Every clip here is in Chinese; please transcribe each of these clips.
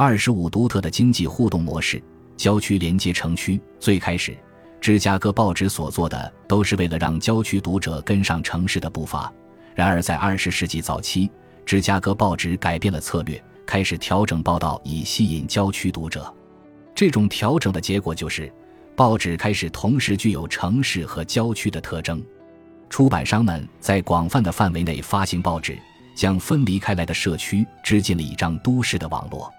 二十五独特的经济互动模式，郊区连接城区。最开始，芝加哥报纸所做的都是为了让郊区读者跟上城市的步伐。然而，在二十世纪早期，芝加哥报纸改变了策略，开始调整报道以吸引郊区读者。这种调整的结果就是，报纸开始同时具有城市和郊区的特征。出版商们在广泛的范围内发行报纸，将分离开来的社区织进了一张都市的网络。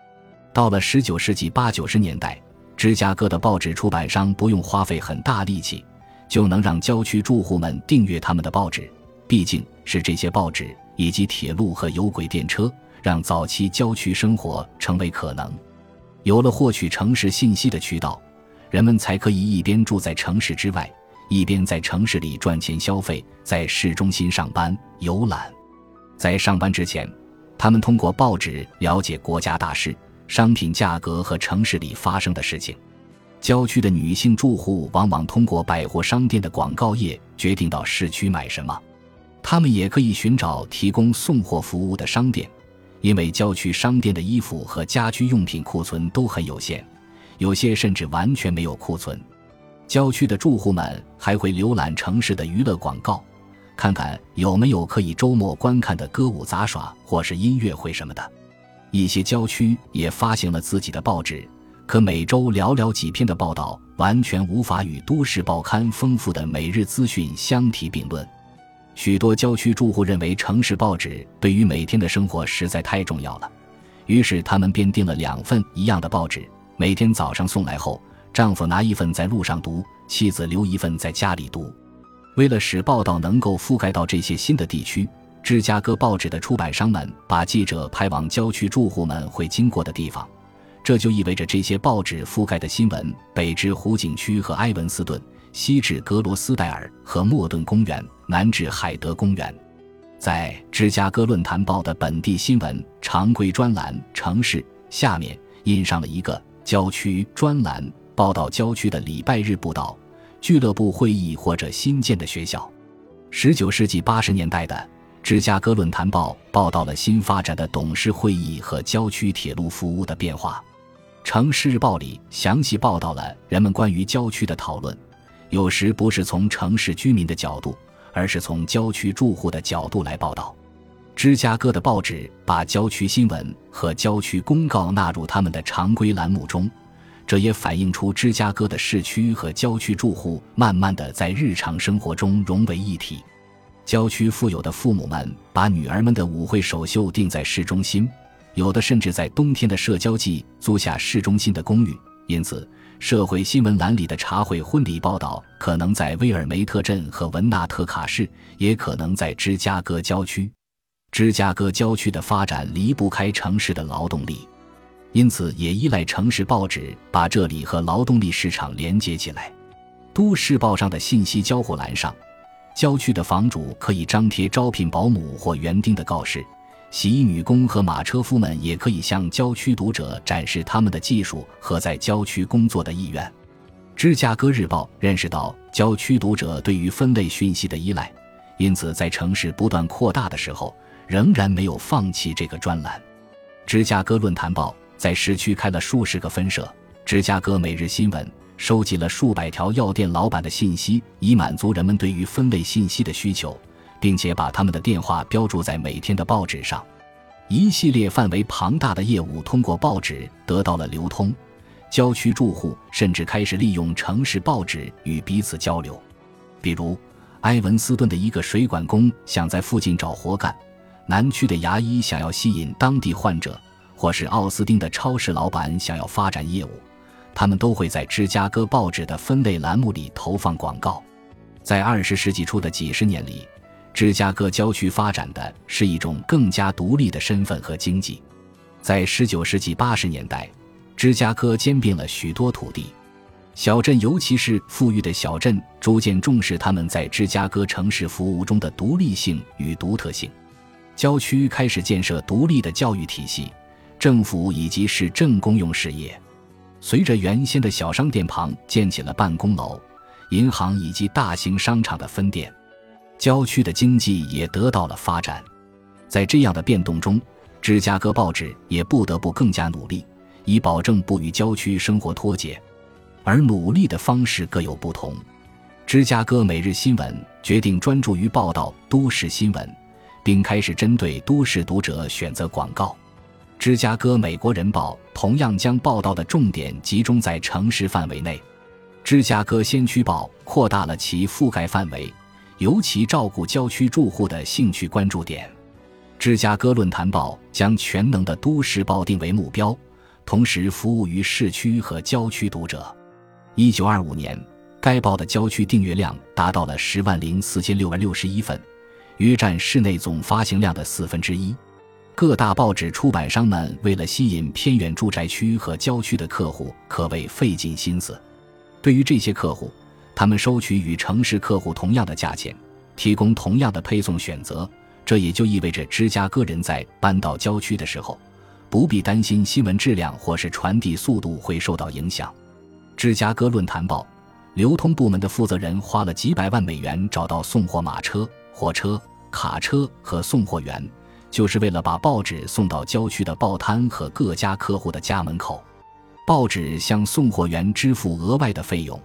到了十九世纪八九十年代，芝加哥的报纸出版商不用花费很大力气，就能让郊区住户们订阅他们的报纸。毕竟是这些报纸以及铁路和有轨电车，让早期郊区生活成为可能。有了获取城市信息的渠道，人们才可以一边住在城市之外，一边在城市里赚钱消费，在市中心上班游览。在上班之前，他们通过报纸了解国家大事。商品价格和城市里发生的事情，郊区的女性住户往往通过百货商店的广告页决定到市区买什么。他们也可以寻找提供送货服务的商店，因为郊区商店的衣服和家居用品库存都很有限，有些甚至完全没有库存。郊区的住户们还会浏览城市的娱乐广告，看看有没有可以周末观看的歌舞杂耍或是音乐会什么的。一些郊区也发行了自己的报纸，可每周寥寥几篇的报道完全无法与都市报刊丰富的每日资讯相提并论。许多郊区住户认为城市报纸对于每天的生活实在太重要了，于是他们便订了两份一样的报纸，每天早上送来后，丈夫拿一份在路上读，妻子留一份在家里读。为了使报道能够覆盖到这些新的地区。芝加哥报纸的出版商们把记者派往郊区住户们会经过的地方，这就意味着这些报纸覆盖的新闻北至湖景区和埃文斯顿，西至格罗斯戴尔和莫顿公园，南至海德公园。在芝加哥论坛报的本地新闻常规专栏“城市”下面印上了一个郊区专栏，报道郊区的礼拜日布道、俱乐部会议或者新建的学校。十九世纪八十年代的。芝加哥论坛报报道了新发展的董事会议和郊区铁路服务的变化。城市日报里详细报道了人们关于郊区的讨论，有时不是从城市居民的角度，而是从郊区住户的角度来报道。芝加哥的报纸把郊区新闻和郊区公告纳入他们的常规栏目中，这也反映出芝加哥的市区和郊区住户慢慢的在日常生活中融为一体。郊区富有的父母们把女儿们的舞会首秀定在市中心，有的甚至在冬天的社交季租下市中心的公寓。因此，社会新闻栏里的茶会婚礼报道可能在威尔梅特镇和文纳特卡市，也可能在芝加哥郊区。芝加哥郊区的发展离不开城市的劳动力，因此也依赖城市报纸把这里和劳动力市场连接起来。都市报上的信息交互栏上。郊区的房主可以张贴招聘保姆或园丁的告示，洗衣女工和马车夫们也可以向郊区读者展示他们的技术和在郊区工作的意愿。芝加哥日报认识到郊区读者对于分类讯息的依赖，因此在城市不断扩大的时候，仍然没有放弃这个专栏。芝加哥论坛报在市区开了数十个分社，芝加哥每日新闻。收集了数百条药店老板的信息，以满足人们对于分类信息的需求，并且把他们的电话标注在每天的报纸上。一系列范围庞大的业务通过报纸得到了流通。郊区住户甚至开始利用城市报纸与彼此交流。比如，埃文斯顿的一个水管工想在附近找活干，南区的牙医想要吸引当地患者，或是奥斯汀的超市老板想要发展业务。他们都会在芝加哥报纸的分类栏目里投放广告。在二十世纪初的几十年里，芝加哥郊区发展的是一种更加独立的身份和经济。在十九世纪八十年代，芝加哥兼并了许多土地，小镇，尤其是富裕的小镇，逐渐重视他们在芝加哥城市服务中的独立性与独特性。郊区开始建设独立的教育体系，政府以及市政公用事业。随着原先的小商店旁建起了办公楼、银行以及大型商场的分店，郊区的经济也得到了发展。在这样的变动中，芝加哥报纸也不得不更加努力，以保证不与郊区生活脱节。而努力的方式各有不同。芝加哥每日新闻决定专注于报道都市新闻，并开始针对都市读者选择广告。芝加哥美国人报同样将报道的重点集中在城市范围内。芝加哥先驱报扩大了其覆盖范围，尤其照顾郊区住户的兴趣关注点。芝加哥论坛报将全能的都市报定为目标，同时服务于市区和郊区读者。一九二五年，该报的郊区订阅量达到了十万零四千六百六十一份，约占市内总发行量的四分之一。各大报纸出版商们为了吸引偏远住宅区和郊区的客户，可谓费尽心思。对于这些客户，他们收取与城市客户同样的价钱，提供同样的配送选择。这也就意味着芝加哥人在搬到郊区的时候，不必担心新闻质量或是传递速度会受到影响。芝加哥论坛报流通部门的负责人花了几百万美元找到送货马车、火车、卡车和送货员，就是为了把报纸送到郊区的报摊和各家客户的家门口。报纸向送货员支付额外的费用，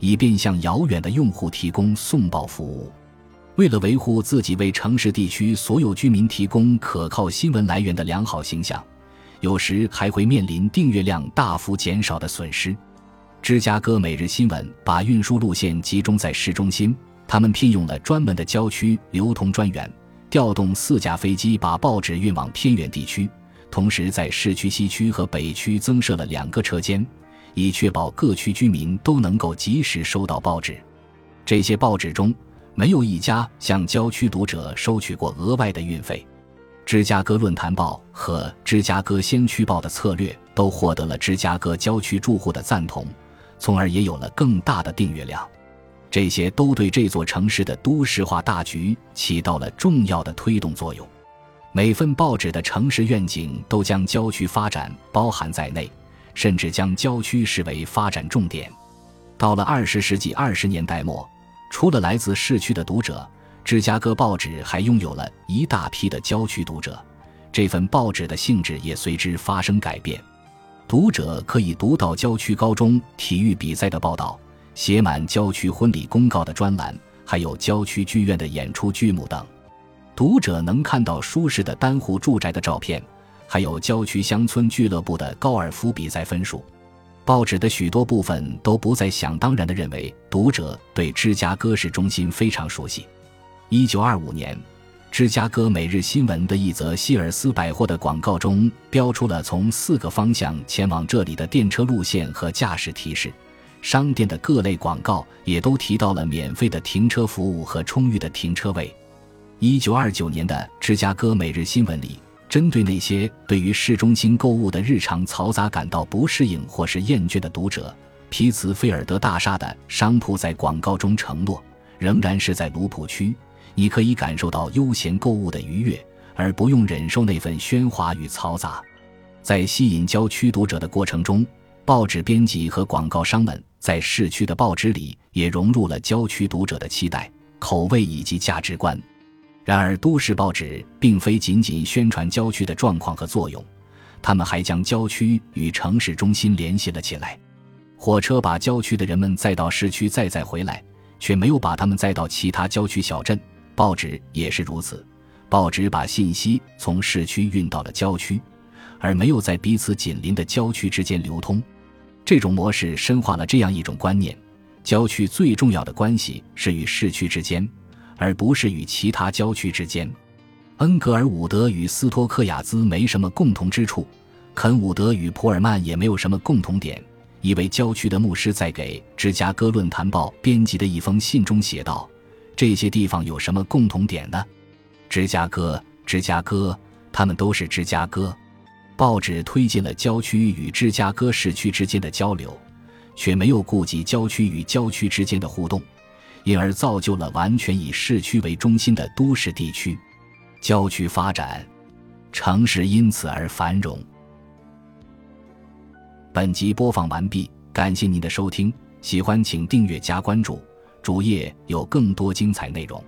以便向遥远的用户提供送报服务。为了维护自己为城市地区所有居民提供可靠新闻来源的良好形象，有时还会面临订阅量大幅减少的损失。芝加哥每日新闻把运输路线集中在市中心，他们聘用了专门的郊区流通专员，调动四架飞机把报纸运往偏远地区，同时在市区西区和北区增设了两个车间，以确保各区居民都能够及时收到报纸。这些报纸中没有一家向郊区读者收取过额外的运费。芝加哥论坛报和芝加哥先驱报的策略都获得了芝加哥郊区住户的赞同。从而也有了更大的订阅量，这些都对这座城市的都市化大局起到了重要的推动作用。每份报纸的城市愿景都将郊区发展包含在内，甚至将郊区视为发展重点。到了二十世纪二十年代末，除了来自市区的读者，芝加哥报纸还拥有了一大批的郊区读者。这份报纸的性质也随之发生改变。读者可以读到郊区高中体育比赛的报道，写满郊区婚礼公告的专栏，还有郊区剧院的演出剧目等。读者能看到舒适的单户住宅的照片，还有郊区乡村俱乐部的高尔夫比赛分数。报纸的许多部分都不再想当然地认为读者对芝加哥市中心非常熟悉。一九二五年。芝加哥每日新闻的一则希尔斯百货的广告中标出了从四个方向前往这里的电车路线和驾驶提示。商店的各类广告也都提到了免费的停车服务和充裕的停车位。一九二九年的芝加哥每日新闻里，针对那些对于市中心购物的日常嘈杂感到不适应或是厌倦的读者，皮茨菲尔德大厦的商铺在广告中承诺，仍然是在卢普区。你可以感受到悠闲购物的愉悦，而不用忍受那份喧哗与嘈杂。在吸引郊区读者的过程中，报纸编辑和广告商们在市区的报纸里也融入了郊区读者的期待、口味以及价值观。然而，都市报纸并非仅仅宣传郊区的状况和作用，他们还将郊区与城市中心联系了起来。火车把郊区的人们载到市区，再载回来，却没有把他们载到其他郊区小镇。报纸也是如此，报纸把信息从市区运到了郊区，而没有在彼此紧邻的郊区之间流通。这种模式深化了这样一种观念：郊区最重要的关系是与市区之间，而不是与其他郊区之间。恩格尔伍德与斯托克亚兹没什么共同之处，肯伍德与普尔曼也没有什么共同点。一位郊区的牧师在给芝加哥论坛报编辑的一封信中写道。这些地方有什么共同点呢？芝加哥，芝加哥，他们都是芝加哥。报纸推进了郊区与芝加哥市区之间的交流，却没有顾及郊区与郊区之间的互动，因而造就了完全以市区为中心的都市地区。郊区发展，城市因此而繁荣。本集播放完毕，感谢您的收听，喜欢请订阅加关注。主页有更多精彩内容。